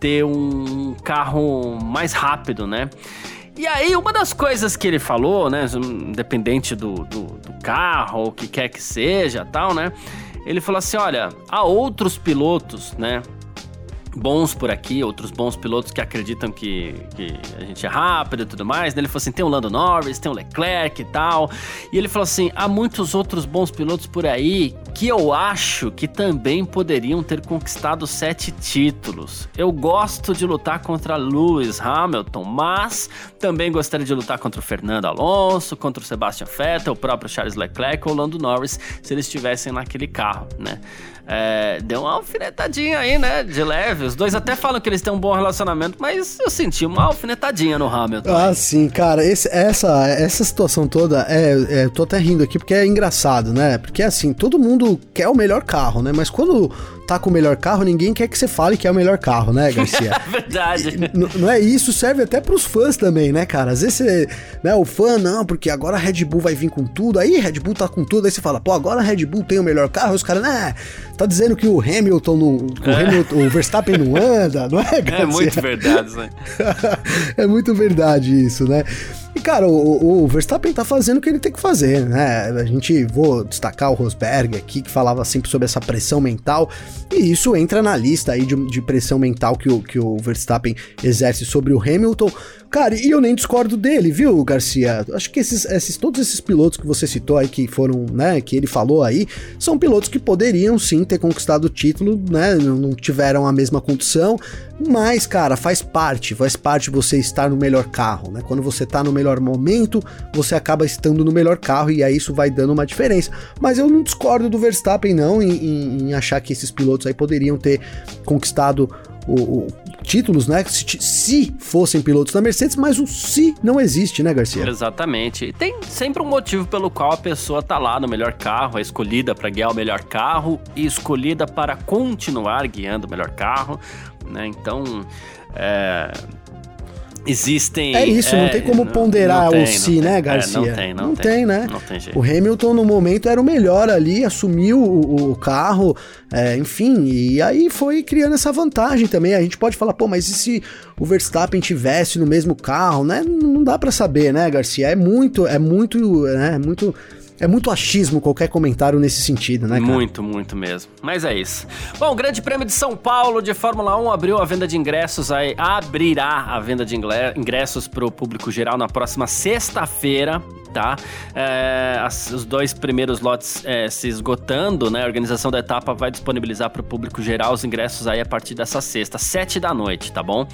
ter um carro mais rápido, né? E aí, uma das coisas que ele falou, né, independente do, do, do carro, o que quer que seja, tal, né? Ele falou assim: olha, há outros pilotos, né? Bons por aqui, outros bons pilotos que acreditam que, que a gente é rápido e tudo mais. Né? Ele falou assim: tem o Lando Norris, tem o Leclerc e tal. E ele falou assim: há muitos outros bons pilotos por aí que eu acho que também poderiam ter conquistado sete títulos. Eu gosto de lutar contra Lewis Hamilton, mas também gostaria de lutar contra o Fernando Alonso, contra o Sebastian Vettel, o próprio Charles Leclerc ou o Lando Norris, se eles estivessem naquele carro, né? É, deu uma alfinetadinha aí, né? De leve. Os dois até falam que eles têm um bom relacionamento, mas eu senti uma alfinetadinha no Hamilton. Ah, sim, cara. Esse, essa, essa situação toda, é, é, tô até rindo aqui porque é engraçado, né? Porque assim, todo mundo quer o melhor carro, né? Mas quando tá com o melhor carro, ninguém quer que você fale que é o melhor carro, né, Garcia? é verdade. E, não é isso, serve até pros fãs também, né, cara? Às vezes você, né, o fã, não, porque agora a Red Bull vai vir com tudo, aí Red Bull tá com tudo, aí você fala, pô, agora a Red Bull tem o melhor carro, os caras, né, tá dizendo que o Hamilton, não, o, é. Hamilton, o Verstappen não anda, não é, Garcia? É muito verdade, né? é muito verdade isso, né? E, cara, o, o, Verstappen tá fazendo o que ele tem que fazer, né? A gente, vou destacar o Rosberg aqui, que falava sempre sobre essa pressão mental, e isso entra na lista aí de, de pressão mental que o, que o Verstappen exerce sobre o Hamilton. Cara, e eu nem discordo dele, viu, Garcia? Acho que esses, esses, todos esses pilotos que você citou aí, que foram, né, que ele falou aí, são pilotos que poderiam sim ter conquistado o título, né? Não tiveram a mesma condição, mas, cara, faz parte, faz parte você estar no melhor carro, né? Quando você tá no melhor momento, você acaba estando no melhor carro e aí isso vai dando uma diferença. Mas eu não discordo do Verstappen, não, em, em, em achar que esses pilotos aí poderiam ter conquistado o, o, títulos, né? Se, se, fossem pilotos da Mercedes, mas o se não existe, né, Garcia? Exatamente. Tem sempre um motivo pelo qual a pessoa tá lá no melhor carro, é escolhida para guiar o melhor carro e escolhida para continuar guiando o melhor carro, né? Então, é, existem. É isso, é, não tem como ponderar tem, o si, tem, né, Garcia? É, não tem, não, não tem, tem, né? Não tem jeito. O Hamilton, no momento, era o melhor ali, assumiu o, o carro, é, enfim, e aí foi criando essa vantagem também. A gente pode falar, pô, mas e se o Verstappen tivesse no mesmo carro, né? Não dá para saber, né, Garcia? É muito, é muito, né, muito é muito achismo qualquer comentário nesse sentido, né, cara? Muito, muito mesmo. Mas é isso. Bom, o Grande Prêmio de São Paulo de Fórmula 1 abriu a venda de ingressos aí, abrirá a venda de ingressos para o público geral na próxima sexta-feira, tá? É, as, os dois primeiros lotes é, se esgotando, né? A organização da etapa vai disponibilizar para o público geral os ingressos aí a partir dessa sexta, sete da noite, tá bom?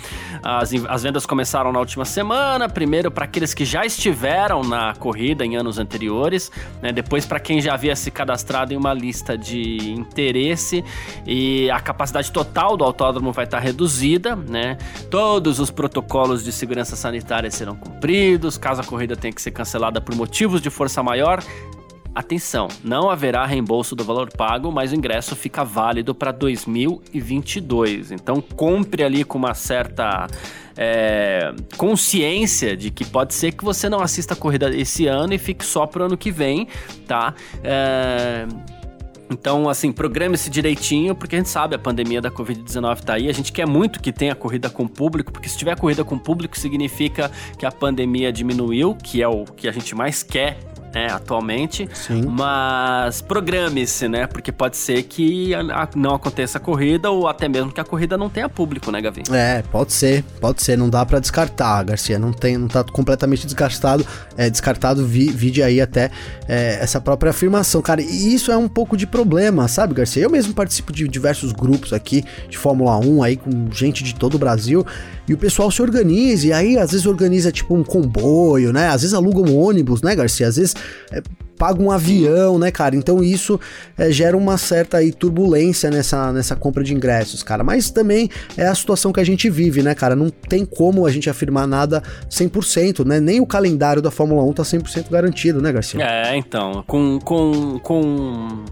As, as vendas começaram na última semana, primeiro para aqueles que já estiveram na corrida em anos anteriores, né? Depois para quem já havia se cadastrado em uma lista de interesse e a capacidade total do autódromo vai estar tá reduzida, né? Todos os protocolos de segurança sanitária serão cumpridos, caso a corrida tenha que ser cancelada por motivos de força maior, Atenção, não haverá reembolso do valor pago, mas o ingresso fica válido para 2022. Então compre ali com uma certa é, consciência de que pode ser que você não assista a corrida esse ano e fique só pro ano que vem, tá? É, então, assim, programe-se direitinho, porque a gente sabe a pandemia da Covid-19 tá aí. A gente quer muito que tenha corrida com público, porque se tiver corrida com público, significa que a pandemia diminuiu, que é o que a gente mais quer né, atualmente. Sim. Mas programe-se, né? Porque pode ser que não aconteça a corrida ou até mesmo que a corrida não tenha público, né, Gavi? É, pode ser, pode ser. Não dá para descartar, Garcia. Não tem, não tá completamente descartado, é, descartado, vi, vide aí até é, essa própria afirmação, cara. E isso é um pouco de problema, sabe, Garcia? Eu mesmo participo de diversos grupos aqui de Fórmula 1 aí com gente de todo o Brasil e o pessoal se organiza, e aí às vezes organiza tipo um comboio, né? Às vezes aluga um ônibus, né, Garcia? Às vezes é, paga um avião, né, cara? Então isso é, gera uma certa aí, turbulência nessa, nessa compra de ingressos, cara. Mas também é a situação que a gente vive, né, cara? Não tem como a gente afirmar nada 100%, né? Nem o calendário da Fórmula 1 tá 100% garantido, né, Garcia? É, então, com... com, com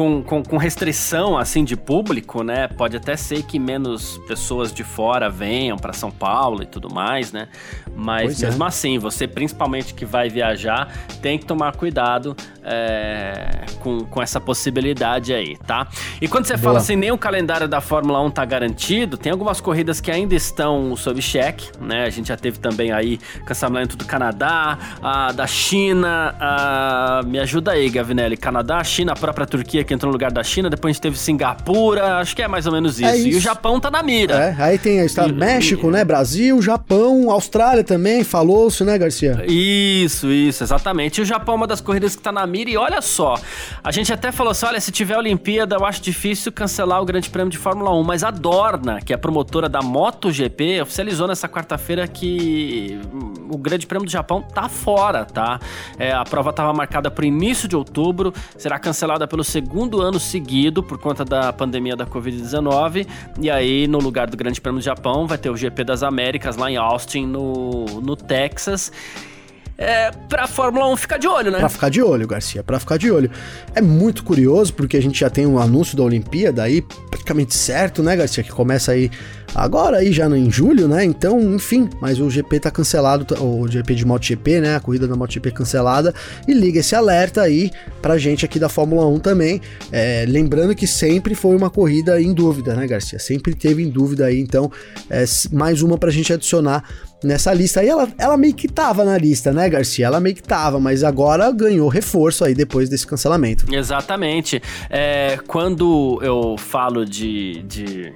com, com, com, restrição assim de público, né? Pode até ser que menos pessoas de fora venham para São Paulo e tudo mais, né? Mas pois é. mesmo é. assim, você principalmente que vai viajar, tem que tomar cuidado é, com, com essa possibilidade aí, tá? E quando você Boa. fala assim, nem o calendário da Fórmula 1 tá garantido, tem algumas corridas que ainda estão sob cheque, né? A gente já teve também aí cancelamento do Canadá, a da China, a... me ajuda aí, Gavinelli, Canadá, China, a própria Turquia que entrou no lugar da China, depois a gente teve Singapura, acho que é mais ou menos isso. É isso. E o Japão tá na mira. É, aí tem está e, México, e... né? Brasil, Japão, Austrália também, falou-se, né, Garcia? Isso, isso, exatamente. E o Japão é uma das corridas que tá na mira. E olha só, a gente até falou assim: olha, se tiver Olimpíada, eu acho difícil cancelar o Grande Prêmio de Fórmula 1. Mas a Dorna, que é a promotora da MotoGP, oficializou nessa quarta-feira que o Grande Prêmio do Japão tá fora, tá? É, a prova estava marcada para o início de outubro, será cancelada pelo segundo ano seguido por conta da pandemia da Covid-19. E aí, no lugar do Grande Prêmio do Japão, vai ter o GP das Américas lá em Austin, no, no Texas é, pra Fórmula 1 ficar de olho, né? Pra ficar de olho, Garcia, pra ficar de olho. É muito curioso, porque a gente já tem um anúncio da Olimpíada aí, praticamente certo, né, Garcia? Que começa aí agora, aí já em julho, né? Então, enfim, mas o GP tá cancelado, o GP de MotoGP, né? A corrida da MotoGP cancelada. E liga esse alerta aí pra gente aqui da Fórmula 1 também. É, lembrando que sempre foi uma corrida em dúvida, né, Garcia? Sempre teve em dúvida aí, então, é, mais uma pra gente adicionar nessa lista. Aí ela, ela meio que tava na lista, né, Garcia? Ela meio que tava, mas agora ganhou reforço aí depois desse cancelamento. Exatamente. É, quando eu falo de, de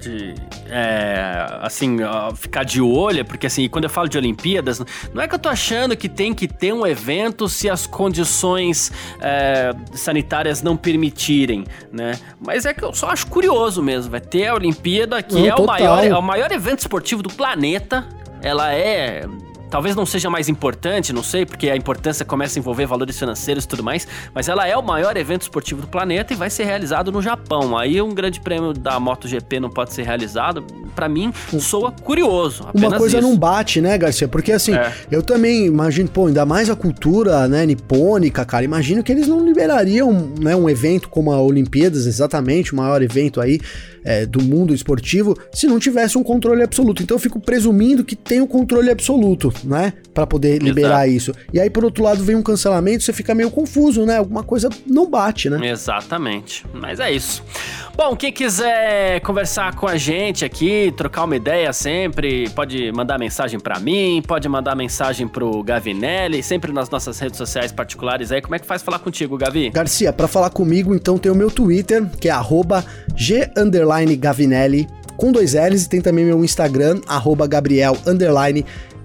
de é, assim, ficar de olho, porque assim, quando eu falo de Olimpíadas, não é que eu tô achando que tem que ter um evento se as condições é, sanitárias não permitirem, né? Mas é que eu só acho curioso mesmo, vai ter a Olimpíada, que não, é, o maior, é o maior evento esportivo do planeta, ela é Talvez não seja mais importante, não sei, porque a importância começa a envolver valores financeiros e tudo mais, mas ela é o maior evento esportivo do planeta e vai ser realizado no Japão. Aí um grande prêmio da MotoGP não pode ser realizado, para mim soa curioso. Uma coisa isso. não bate, né, Garcia? Porque assim, é. eu também imagino, pô, ainda mais a cultura, né, nipônica, cara, imagino que eles não liberariam, né, um evento como a Olimpíadas, exatamente, o maior evento aí é, do mundo esportivo, se não tivesse um controle absoluto. Então eu fico presumindo que tem o um controle absoluto, né? Para poder liberar Exato. isso. E aí, por outro lado, vem um cancelamento, você fica meio confuso, né? Alguma coisa não bate, né? Exatamente. Mas é isso. Bom, quem quiser conversar com a gente aqui, trocar uma ideia sempre, pode mandar mensagem para mim, pode mandar mensagem pro Gavinelli, sempre nas nossas redes sociais particulares aí. Como é que faz falar contigo, Gavi? Garcia, para falar comigo, então tem o meu Twitter, que é g Gavinelli com dois L's e tem também meu Instagram, arroba Gabriel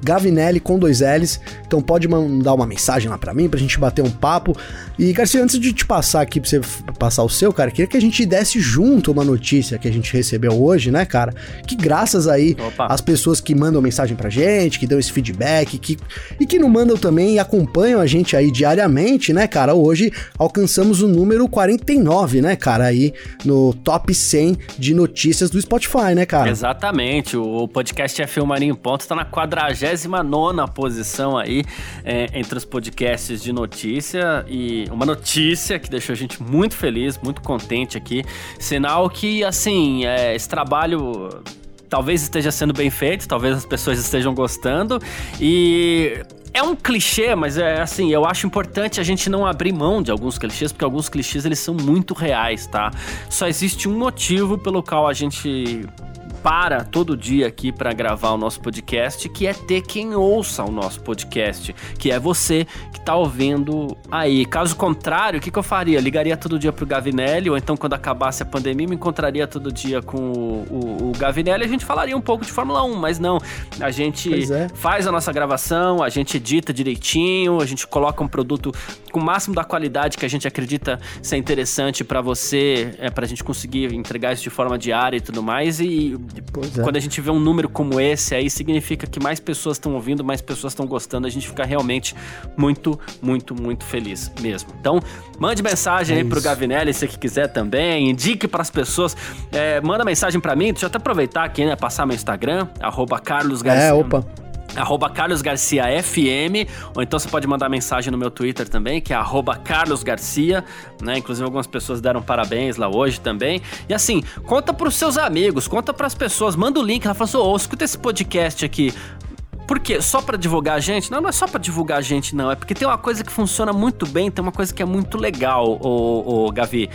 Gavinelli com dois L's. Então pode mandar uma mensagem lá para mim pra gente bater um papo. E, Garcia, antes de te passar aqui pra você passar o seu, cara, queria que a gente desse junto uma notícia que a gente recebeu hoje, né, cara? Que graças aí às pessoas que mandam mensagem pra gente, que dão esse feedback, que, e que não mandam também e acompanham a gente aí diariamente, né, cara? Hoje alcançamos o número 49, né, cara, aí no top 100 de notícias do Spotify, né, cara? Exatamente. O podcast F1 Marinho Ponto tá na quadragésima 29 posição aí é, entre os podcasts de notícia e uma notícia que deixou a gente muito feliz, muito contente aqui. Sinal que, assim, é, esse trabalho talvez esteja sendo bem feito, talvez as pessoas estejam gostando e é um clichê, mas é assim, eu acho importante a gente não abrir mão de alguns clichês, porque alguns clichês eles são muito reais, tá? Só existe um motivo pelo qual a gente para todo dia aqui para gravar o nosso podcast, que é ter quem ouça o nosso podcast, que é você que tá ouvindo aí. Caso contrário, o que, que eu faria? Ligaria todo dia pro Gavinelli, ou então quando acabasse a pandemia, me encontraria todo dia com o, o, o Gavinelli e a gente falaria um pouco de Fórmula 1, mas não. A gente é. faz a nossa gravação, a gente edita direitinho, a gente coloca um produto com o máximo da qualidade que a gente acredita ser interessante para você, é, pra gente conseguir entregar isso de forma diária e tudo mais. E é. quando a gente vê um número como esse, aí significa que mais pessoas estão ouvindo, mais pessoas estão gostando. A gente fica realmente muito, muito, muito feliz mesmo. Então, mande mensagem é aí pro Gavinelli se que quiser também. Indique para as pessoas. É, manda mensagem para mim. Deixa eu até aproveitar aqui, né? Passar meu Instagram, arroba Carlos Garcia. É, opa arroba Carlos Garcia FM, ou então você pode mandar mensagem no meu Twitter também, que é arroba Carlos Garcia, né? Inclusive algumas pessoas deram parabéns lá hoje também. E assim, conta pros seus amigos, conta pras pessoas, manda o link, ela fala assim, ô, oh, escuta esse podcast aqui. Por quê? Só para divulgar a gente? Não, não é só para divulgar a gente, não. É porque tem uma coisa que funciona muito bem, tem uma coisa que é muito legal, o, Gavi.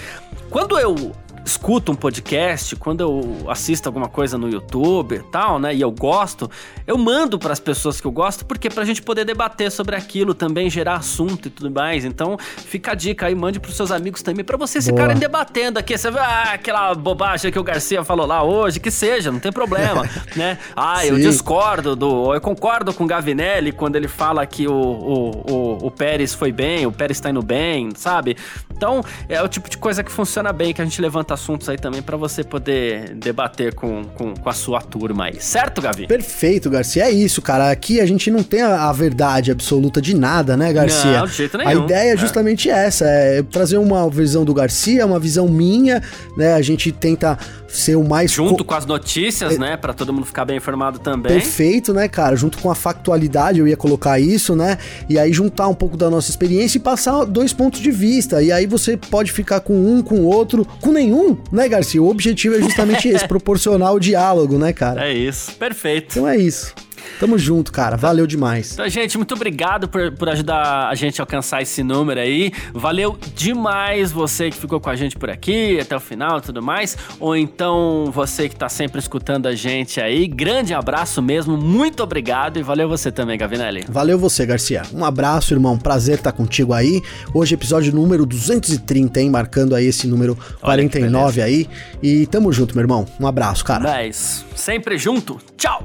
Quando eu escuto um podcast, quando eu assisto alguma coisa no YouTube e tal, né, e eu gosto, eu mando para as pessoas que eu gosto, porque pra gente poder debater sobre aquilo também, gerar assunto e tudo mais. Então, fica a dica aí, mande pros seus amigos também, para vocês Boa. ficarem debatendo aqui. Você vê, ah, aquela bobagem que o Garcia falou lá hoje, que seja, não tem problema, né? Ah, Sim. eu discordo do. Eu concordo com o Gavinelli quando ele fala que o, o, o, o Pérez foi bem, o Pérez tá indo bem, sabe? Então, é o tipo de coisa que funciona bem, que a gente levanta assuntos aí também para você poder debater com, com, com, a sua turma aí. Certo, Gavi? Perfeito, Garcia. É isso, cara. Aqui a gente não tem a, a verdade absoluta de nada, né, Garcia? Não, de jeito nenhum. A ideia é justamente é. essa, é trazer uma visão do Garcia, uma visão minha, né? A gente tenta ser o mais... Junto com as notícias, é... né? para todo mundo ficar bem informado também. Perfeito, né, cara? Junto com a factualidade, eu ia colocar isso, né? E aí juntar um pouco da nossa experiência e passar dois pontos de vista. E aí você pode ficar com um, com outro, com nenhum, né, Garcia? O objetivo é justamente esse, proporcionar o diálogo, né, cara? É isso, perfeito. Então é isso. Tamo junto, cara. Valeu demais. Então, gente, muito obrigado por, por ajudar a gente a alcançar esse número aí. Valeu demais você que ficou com a gente por aqui até o final e tudo mais. Ou então você que tá sempre escutando a gente aí. Grande abraço mesmo. Muito obrigado. E valeu você também, Gavinelli. Valeu você, Garcia. Um abraço, irmão. Prazer estar contigo aí. Hoje, episódio número 230, hein? Marcando aí esse número 49 aí. E tamo junto, meu irmão. Um abraço, cara. 10. Sempre junto. Tchau.